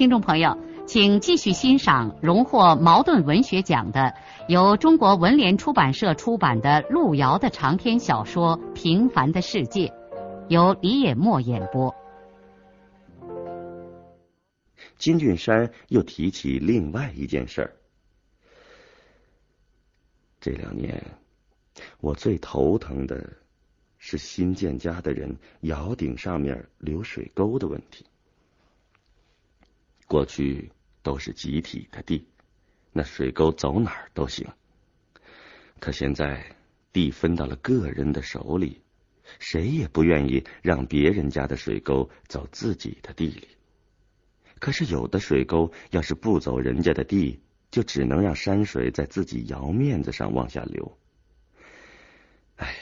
听众朋友，请继续欣赏荣获茅盾文学奖的、由中国文联出版社出版的路遥的长篇小说《平凡的世界》，由李野墨演播。金俊山又提起另外一件事儿：这两年，我最头疼的是新建家的人窑顶上面流水沟的问题。过去都是集体的地，那水沟走哪儿都行。可现在地分到了个人的手里，谁也不愿意让别人家的水沟走自己的地里。可是有的水沟要是不走人家的地，就只能让山水在自己窑面子上往下流。哎，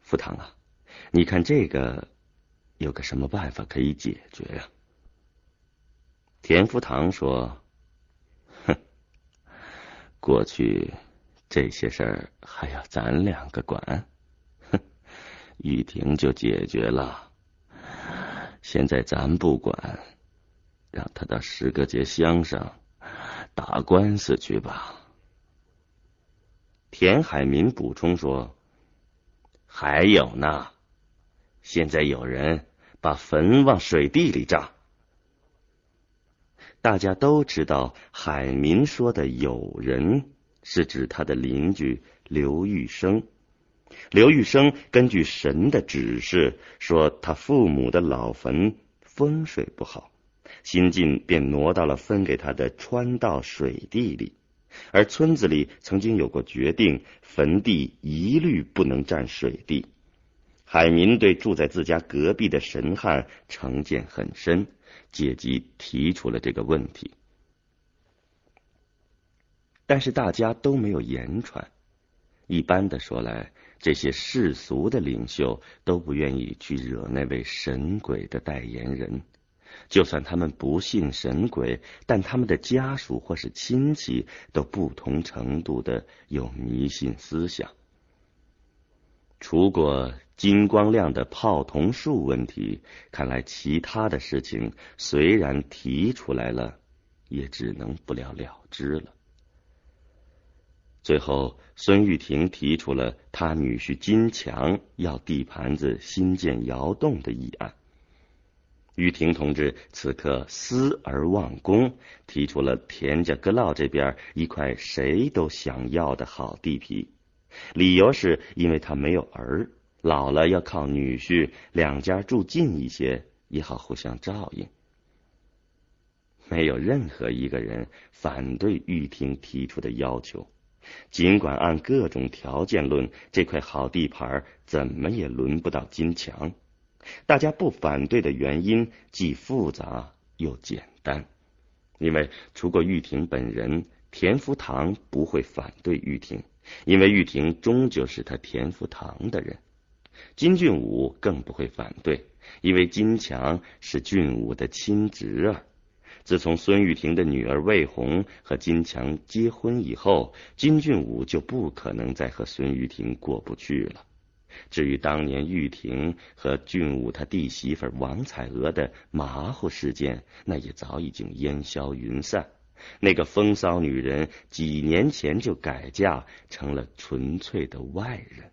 福堂啊，你看这个有个什么办法可以解决呀？田福堂说：“哼，过去这些事儿还要咱两个管，哼，玉婷就解决了。现在咱不管，让他到石各节乡上打官司去吧。”田海民补充说：“还有呢，现在有人把坟往水地里炸。”大家都知道，海民说的“有人”是指他的邻居刘玉生。刘玉生根据神的指示，说他父母的老坟风水不好，新晋便挪到了分给他的川道水地里。而村子里曾经有过决定，坟地一律不能占水地。海民对住在自家隔壁的神汉成见很深。借机提出了这个问题，但是大家都没有言传。一般的说来，这些世俗的领袖都不愿意去惹那位神鬼的代言人。就算他们不信神鬼，但他们的家属或是亲戚都不同程度的有迷信思想。除过。金光亮的泡桐树问题，看来其他的事情虽然提出来了，也只能不了了之了。最后，孙玉婷提出了他女婿金强要地盘子新建窑洞的议案。玉婷同志此刻思而忘功，提出了田家阁老这边一块谁都想要的好地皮，理由是因为他没有儿。老了要靠女婿，两家住近一些也好互相照应。没有任何一个人反对玉婷提出的要求，尽管按各种条件论，这块好地盘怎么也轮不到金强。大家不反对的原因既复杂又简单，因为除过玉婷本人，田福堂不会反对玉婷，因为玉婷终究是他田福堂的人。金俊武更不会反对，因为金强是俊武的亲侄儿。自从孙玉婷的女儿魏红和金强结婚以后，金俊武就不可能再和孙玉婷过不去了。至于当年玉婷和俊武他弟媳妇王彩娥的马虎事件，那也早已经烟消云散。那个风骚女人几年前就改嫁成了纯粹的外人。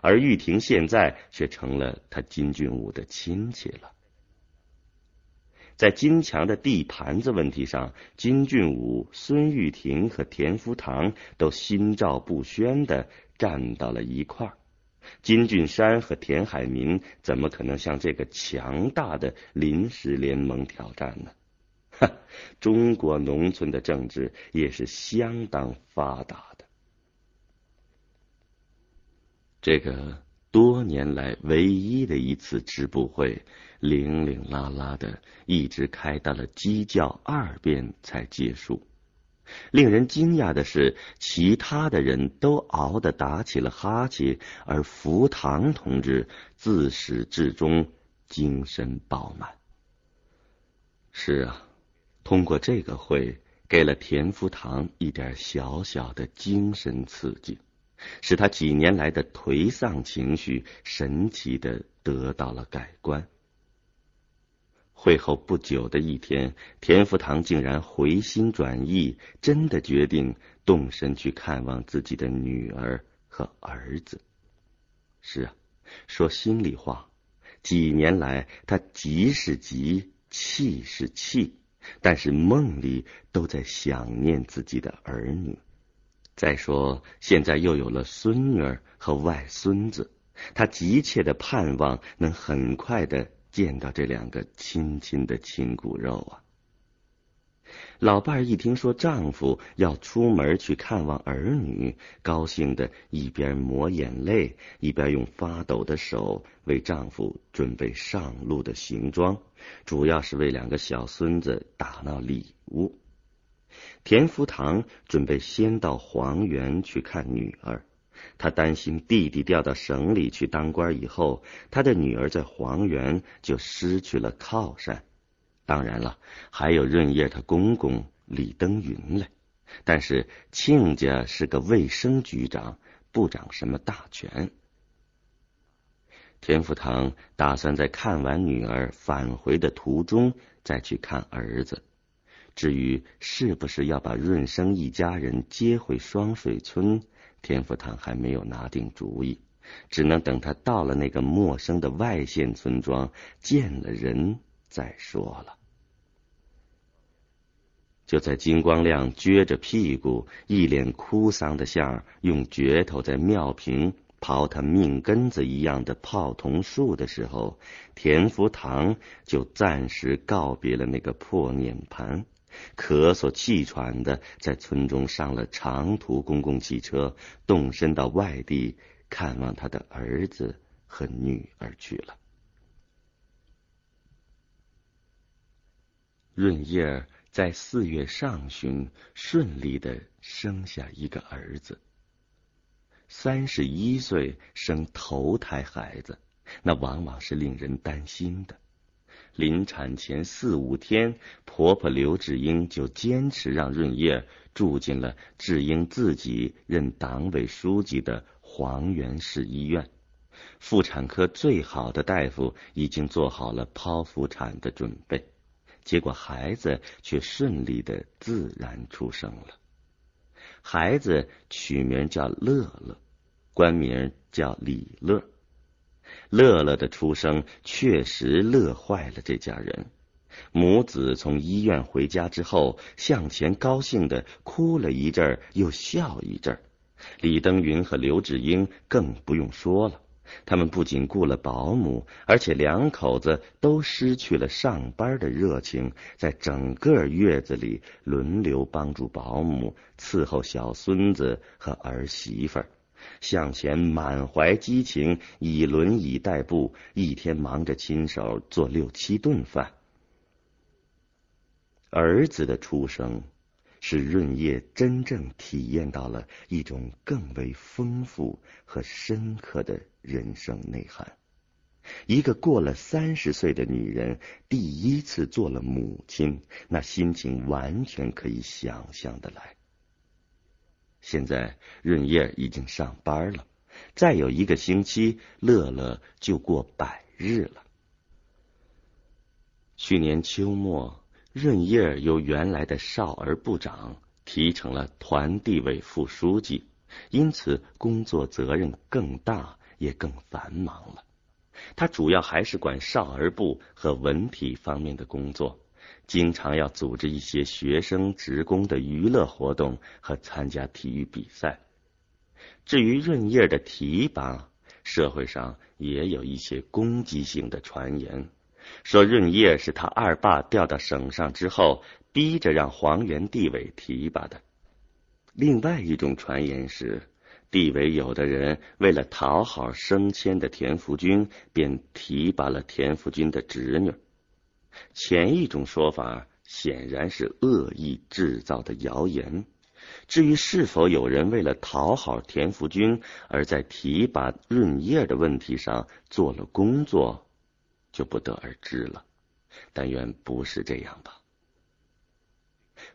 而玉婷现在却成了他金俊武的亲戚了。在金强的地盘子问题上，金俊武、孙玉婷和田福堂都心照不宣的站到了一块儿。金俊山和田海民怎么可能向这个强大的临时联盟挑战呢？哈，中国农村的政治也是相当发达的。这个多年来唯一的一次支部会，零零拉拉的，一直开到了鸡叫二遍才结束。令人惊讶的是，其他的人都熬得打起了哈欠，而福堂同志自始至终精神饱满。是啊，通过这个会，给了田福堂一点小小的精神刺激。使他几年来的颓丧情绪神奇的得到了改观。会后不久的一天，田福堂竟然回心转意，真的决定动身去看望自己的女儿和儿子。是啊，说心里话，几年来他急是急，气是气，但是梦里都在想念自己的儿女。再说，现在又有了孙女儿和外孙子，他急切的盼望能很快的见到这两个亲亲的亲骨肉啊！老伴儿一听说丈夫要出门去看望儿女，高兴的一边抹眼泪，一边用发抖的手为丈夫准备上路的行装，主要是为两个小孙子打闹礼物。田福堂准备先到黄原去看女儿，他担心弟弟调到省里去当官以后，他的女儿在黄原就失去了靠山。当然了，还有润叶他公公李登云嘞。但是亲家是个卫生局长，不掌什么大权。田福堂打算在看完女儿返回的途中再去看儿子。至于是不是要把润生一家人接回双水村，田福堂还没有拿定主意，只能等他到了那个陌生的外县村庄，见了人再说了。就在金光亮撅着屁股、一脸哭丧的相，用镢头在庙坪刨他命根子一样的泡桐树的时候，田福堂就暂时告别了那个破碾盘。咳嗽气喘的，在村中上了长途公共汽车，动身到外地看望他的儿子和女儿去了。润叶在四月上旬顺利的生下一个儿子。三十一岁生头胎孩子，那往往是令人担心的。临产前四五天，婆婆刘志英就坚持让润叶住进了志英自己任党委书记的黄原市医院。妇产科最好的大夫已经做好了剖腹产的准备，结果孩子却顺利的自然出生了。孩子取名叫乐乐，官名叫李乐。乐乐的出生确实乐坏了这家人。母子从医院回家之后，向前高兴的哭了一阵儿，又笑一阵儿。李登云和刘志英更不用说了，他们不仅雇了保姆，而且两口子都失去了上班的热情，在整个月子里轮流帮助保姆伺候小孙子和儿媳妇儿。向前满怀激情，以轮椅代步，一天忙着亲手做六七顿饭。儿子的出生，使润叶真正体验到了一种更为丰富和深刻的人生内涵。一个过了三十岁的女人，第一次做了母亲，那心情完全可以想象的来。现在润叶已经上班了，再有一个星期，乐乐就过百日了。去年秋末，润叶由原来的少儿部长提成了团地委副书记，因此工作责任更大，也更繁忙了。他主要还是管少儿部和文体方面的工作。经常要组织一些学生职工的娱乐活动和参加体育比赛。至于润叶的提拔，社会上也有一些攻击性的传言，说润叶是他二爸调到省上之后，逼着让黄原地委提拔的。另外一种传言是，地委有的人为了讨好升迁的田福军，便提拔了田福军的侄女。前一种说法显然是恶意制造的谣言。至于是否有人为了讨好田福军而在提拔润叶的问题上做了工作，就不得而知了。但愿不是这样吧。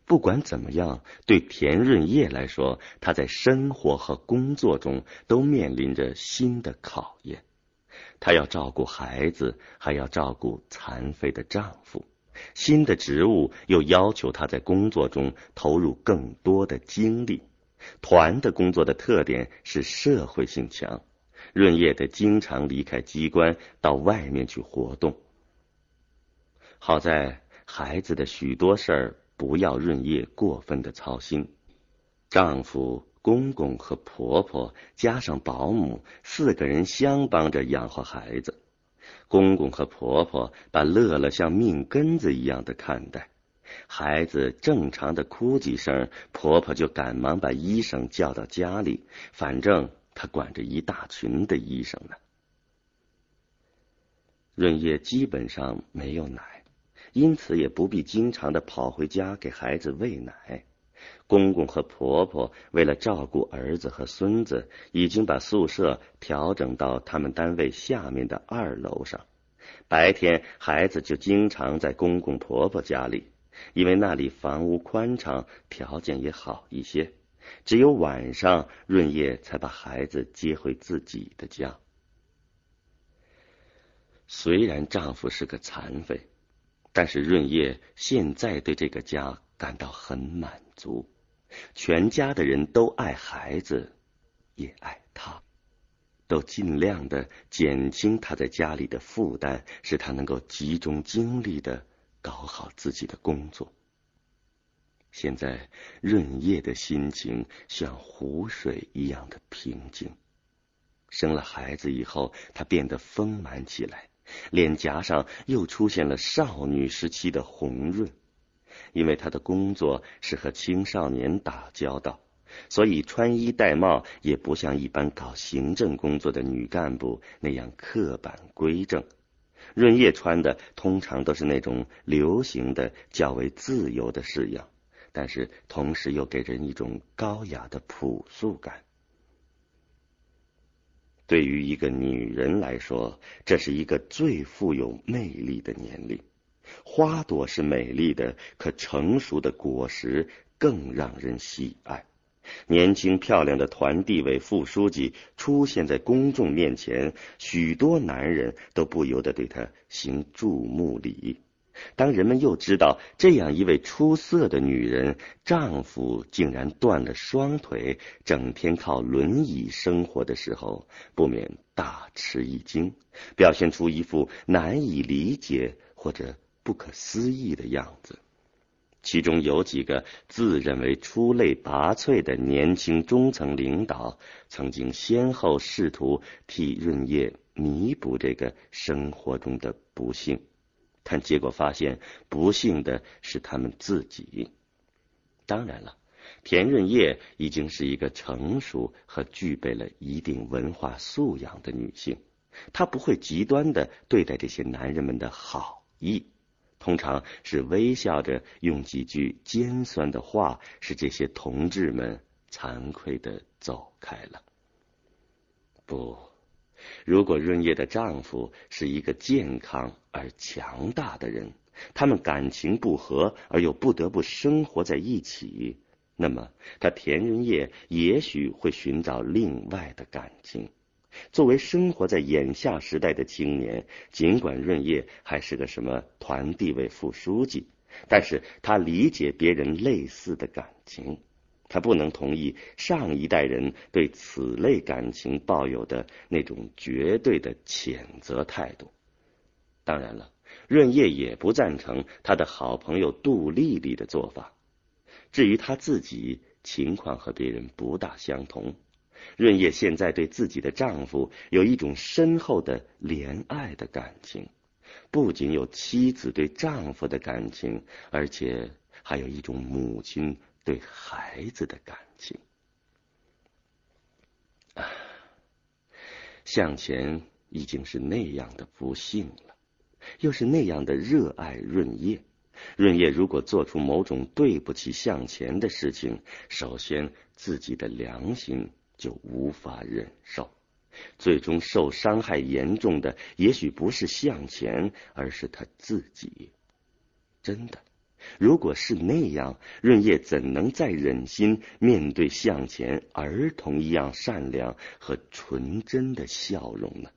不管怎么样，对田润叶来说，他在生活和工作中都面临着新的考验。她要照顾孩子，还要照顾残废的丈夫。新的职务又要求她在工作中投入更多的精力。团的工作的特点是社会性强，润叶得经常离开机关到外面去活动。好在孩子的许多事儿。不要润叶过分的操心，丈夫、公公和婆婆加上保姆四个人相帮着养活孩子。公公和婆婆把乐乐像命根子一样的看待，孩子正常的哭几声，婆婆就赶忙把医生叫到家里，反正他管着一大群的医生呢。润叶基本上没有奶。因此也不必经常的跑回家给孩子喂奶。公公和婆婆为了照顾儿子和孙子，已经把宿舍调整到他们单位下面的二楼上。白天孩子就经常在公公婆婆家里，因为那里房屋宽敞，条件也好一些。只有晚上润叶才把孩子接回自己的家。虽然丈夫是个残废。但是润叶现在对这个家感到很满足，全家的人都爱孩子，也爱他，都尽量的减轻他在家里的负担，使他能够集中精力的搞好自己的工作。现在润叶的心情像湖水一样的平静。生了孩子以后，她变得丰满起来。脸颊上又出现了少女时期的红润，因为她的工作是和青少年打交道，所以穿衣戴帽也不像一般搞行政工作的女干部那样刻板规正。润叶穿的通常都是那种流行的、较为自由的式样，但是同时又给人一种高雅的朴素感。对于一个女人来说，这是一个最富有魅力的年龄。花朵是美丽的，可成熟的果实更让人喜爱。年轻漂亮的团地委副书记出现在公众面前，许多男人都不由得对他行注目礼。当人们又知道这样一位出色的女人丈夫竟然断了双腿，整天靠轮椅生活的时候，不免大吃一惊，表现出一副难以理解或者不可思议的样子。其中有几个自认为出类拔萃的年轻中层领导，曾经先后试图替润叶弥补这个生活中的不幸。但结果发现，不幸的是他们自己。当然了，田润叶已经是一个成熟和具备了一定文化素养的女性，她不会极端的对待这些男人们的好意，通常是微笑着用几句尖酸的话，使这些同志们惭愧的走开了。不。如果润叶的丈夫是一个健康而强大的人，他们感情不和而又不得不生活在一起，那么他田润叶也许会寻找另外的感情。作为生活在眼下时代的青年，尽管润叶还是个什么团地委副书记，但是他理解别人类似的感情。他不能同意上一代人对此类感情抱有的那种绝对的谴责态度。当然了，润叶也不赞成他的好朋友杜丽丽的做法。至于他自己，情况和别人不大相同。润叶现在对自己的丈夫有一种深厚的怜爱的感情，不仅有妻子对丈夫的感情，而且还有一种母亲。对孩子的感情。向前已经是那样的不幸了，又是那样的热爱润叶。润叶如果做出某种对不起向前的事情，首先自己的良心就无法忍受，最终受伤害严重的也许不是向前，而是他自己。真的，如果是那样，润叶怎能再忍心面对向前儿童一样善良和纯真的笑容呢？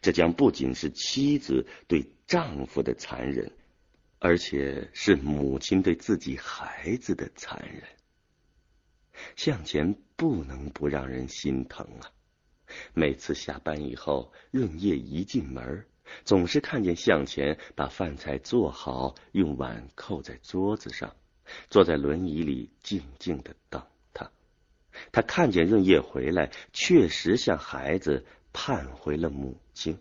这将不仅是妻子对丈夫的残忍。而且是母亲对自己孩子的残忍，向前不能不让人心疼啊！每次下班以后，润叶一进门，总是看见向前把饭菜做好，用碗扣在桌子上，坐在轮椅里静静的等他。他看见润叶回来，确实像孩子盼回了母亲。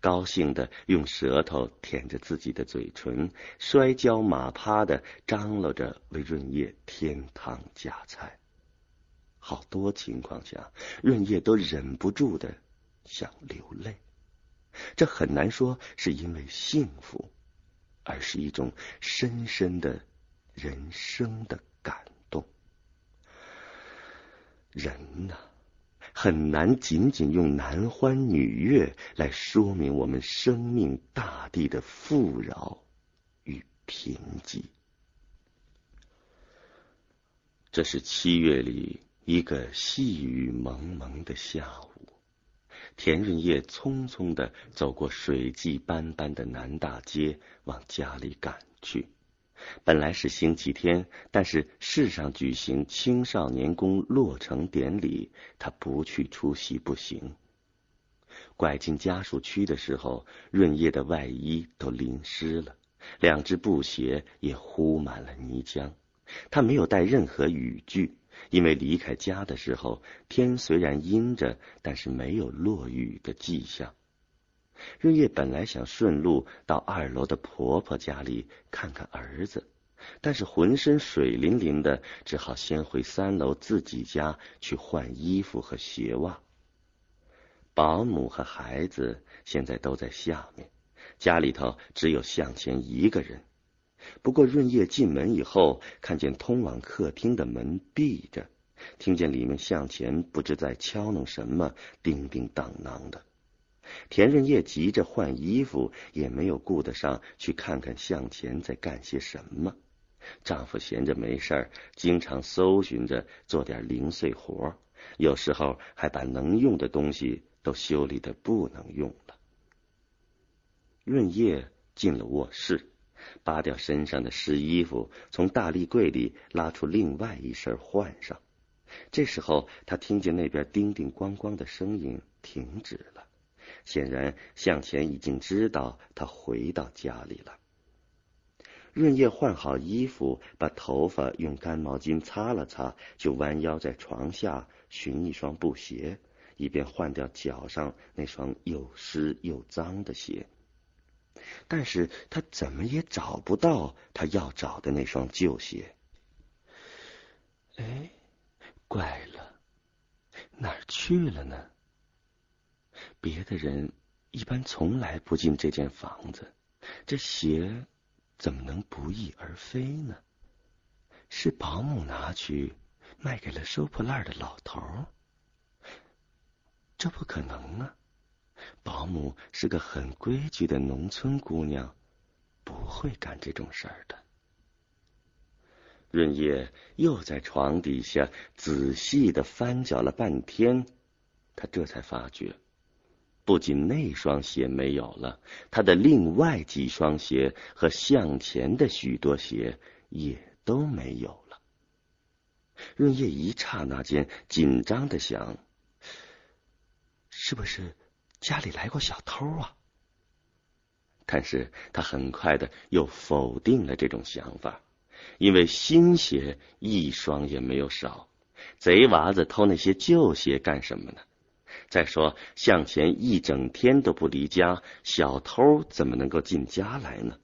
高兴的用舌头舔着自己的嘴唇，摔跤马趴的张罗着为润叶添汤加菜。好多情况下，润叶都忍不住的想流泪。这很难说是因为幸福，而是一种深深的人生的感动。人呐。很难仅仅用男欢女悦来说明我们生命大地的富饶与贫瘠。这是七月里一个细雨蒙蒙的下午，田润叶匆匆的走过水迹斑斑的南大街，往家里赶去。本来是星期天，但是市上举行青少年宫落成典礼，他不去出席不行。拐进家属区的时候，润叶的外衣都淋湿了，两只布鞋也糊满了泥浆。他没有带任何雨具，因为离开家的时候天虽然阴着，但是没有落雨的迹象。润叶本来想顺路到二楼的婆婆家里看看儿子，但是浑身水淋淋的，只好先回三楼自己家去换衣服和鞋袜。保姆和孩子现在都在下面，家里头只有向前一个人。不过润叶进门以后，看见通往客厅的门闭着，听见里面向前不知在敲弄什么，叮叮当当的。田润叶急着换衣服，也没有顾得上去看看向前在干些什么。丈夫闲着没事儿，经常搜寻着做点零碎活儿，有时候还把能用的东西都修理的不能用了。润叶进了卧室，扒掉身上的湿衣服，从大立柜里拉出另外一身换上。这时候，他听见那边叮叮咣咣的声音停止了。显然，向前已经知道他回到家里了。润叶换好衣服，把头发用干毛巾擦了擦，就弯腰在床下寻一双布鞋，以便换掉脚上那双又湿又脏的鞋。但是他怎么也找不到他要找的那双旧鞋。哎，怪了，哪儿去了呢？别的人一般从来不进这间房子，这鞋怎么能不翼而飞呢？是保姆拿去卖给了收破烂的老头？这不可能啊！保姆是个很规矩的农村姑娘，不会干这种事儿的。润叶又在床底下仔细的翻搅了半天，他这才发觉。不仅那双鞋没有了，他的另外几双鞋和向前的许多鞋也都没有了。润叶一刹那间紧张的想：是不是家里来过小偷啊？但是他很快的又否定了这种想法，因为新鞋一双也没有少，贼娃子偷那些旧鞋干什么呢？再说，向前一整天都不离家，小偷怎么能够进家来呢？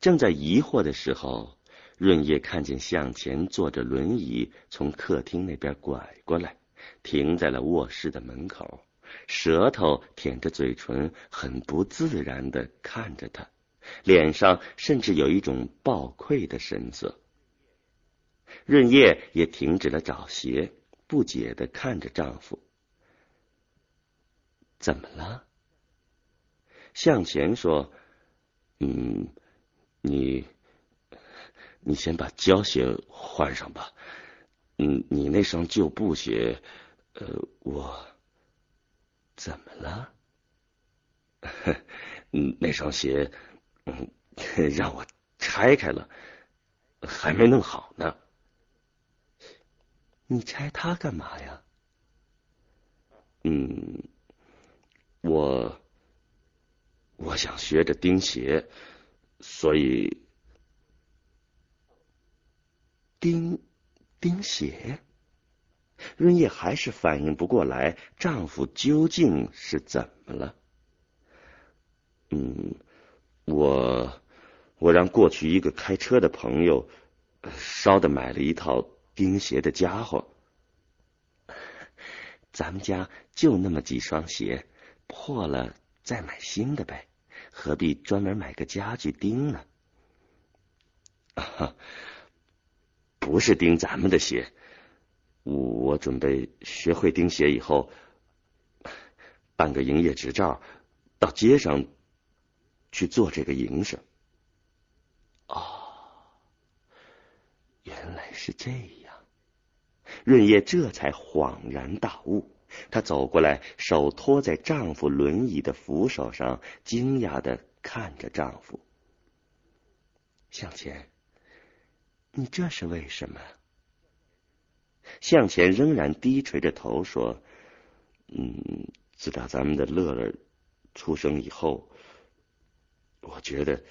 正在疑惑的时候，润叶看见向前坐着轮椅从客厅那边拐过来，停在了卧室的门口，舌头舔着嘴唇，很不自然的看着他，脸上甚至有一种暴愧的神色。润叶也停止了找鞋，不解的看着丈夫。怎么了？向前说：“嗯，你，你先把胶鞋换上吧。嗯，你那双旧布鞋，呃，我怎么了？嗯，那双鞋，嗯，让我拆开了，还没弄好呢。你拆它干嘛呀？嗯，我。”我想学着钉鞋，所以钉钉鞋。润叶还是反应不过来，丈夫究竟是怎么了？嗯，我我让过去一个开车的朋友捎的买了一套钉鞋的家伙。咱们家就那么几双鞋，破了。再买新的呗，何必专门买个家具钉呢？啊，不是钉咱们的鞋，我准备学会钉鞋以后，办个营业执照，到街上去做这个营生。哦，原来是这样，润叶这才恍然大悟。她走过来，手托在丈夫轮椅的扶手上，惊讶的看着丈夫。向前，你这是为什么？向前仍然低垂着头说：“嗯，自打咱们的乐乐出生以后，我觉得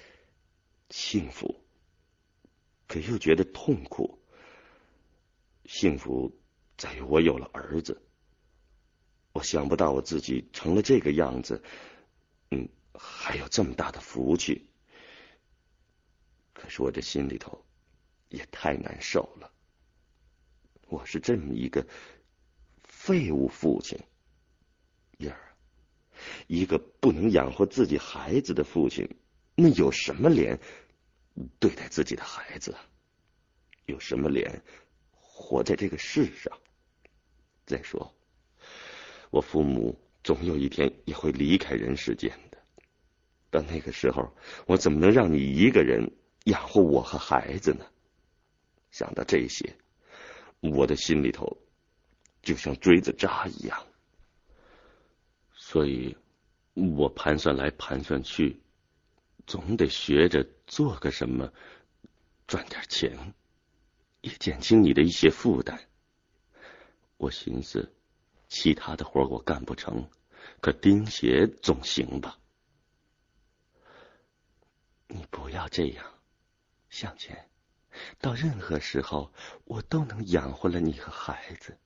幸福，可又觉得痛苦。幸福在于我有了儿子。”我想不到我自己成了这个样子，嗯，还有这么大的福气。可是我这心里头也太难受了。我是这么一个废物父亲，燕儿，一个不能养活自己孩子的父亲，那有什么脸对待自己的孩子？有什么脸活在这个世上？再说。我父母总有一天也会离开人世间的，到那个时候，我怎么能让你一个人养活我和孩子呢？想到这些，我的心里头就像锥子扎一样。所以，我盘算来盘算去，总得学着做个什么，赚点钱，也减轻你的一些负担。我寻思。其他的活我干不成，可钉鞋总行吧？你不要这样，向前。到任何时候，我都能养活了你和孩子。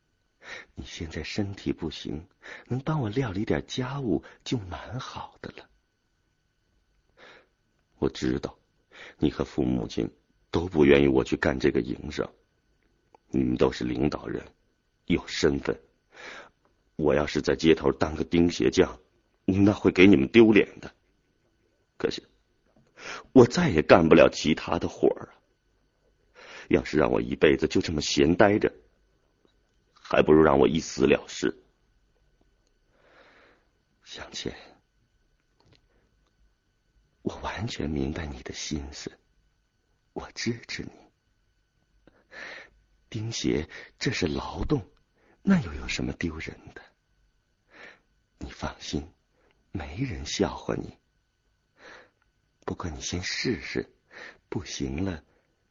你现在身体不行，能帮我料理点家务就蛮好的了。我知道，你和父母亲都不愿意我去干这个营生。你们都是领导人，有身份。我要是在街头当个钉鞋匠，那会给你们丢脸的。可是，我再也干不了其他的活儿啊。要是让我一辈子就这么闲待着，还不如让我一死了事。向前，我完全明白你的心思，我支持你。钉鞋这是劳动。那又有什么丢人的？你放心，没人笑话你。不过你先试试，不行了，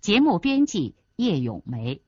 节目编辑叶咏梅。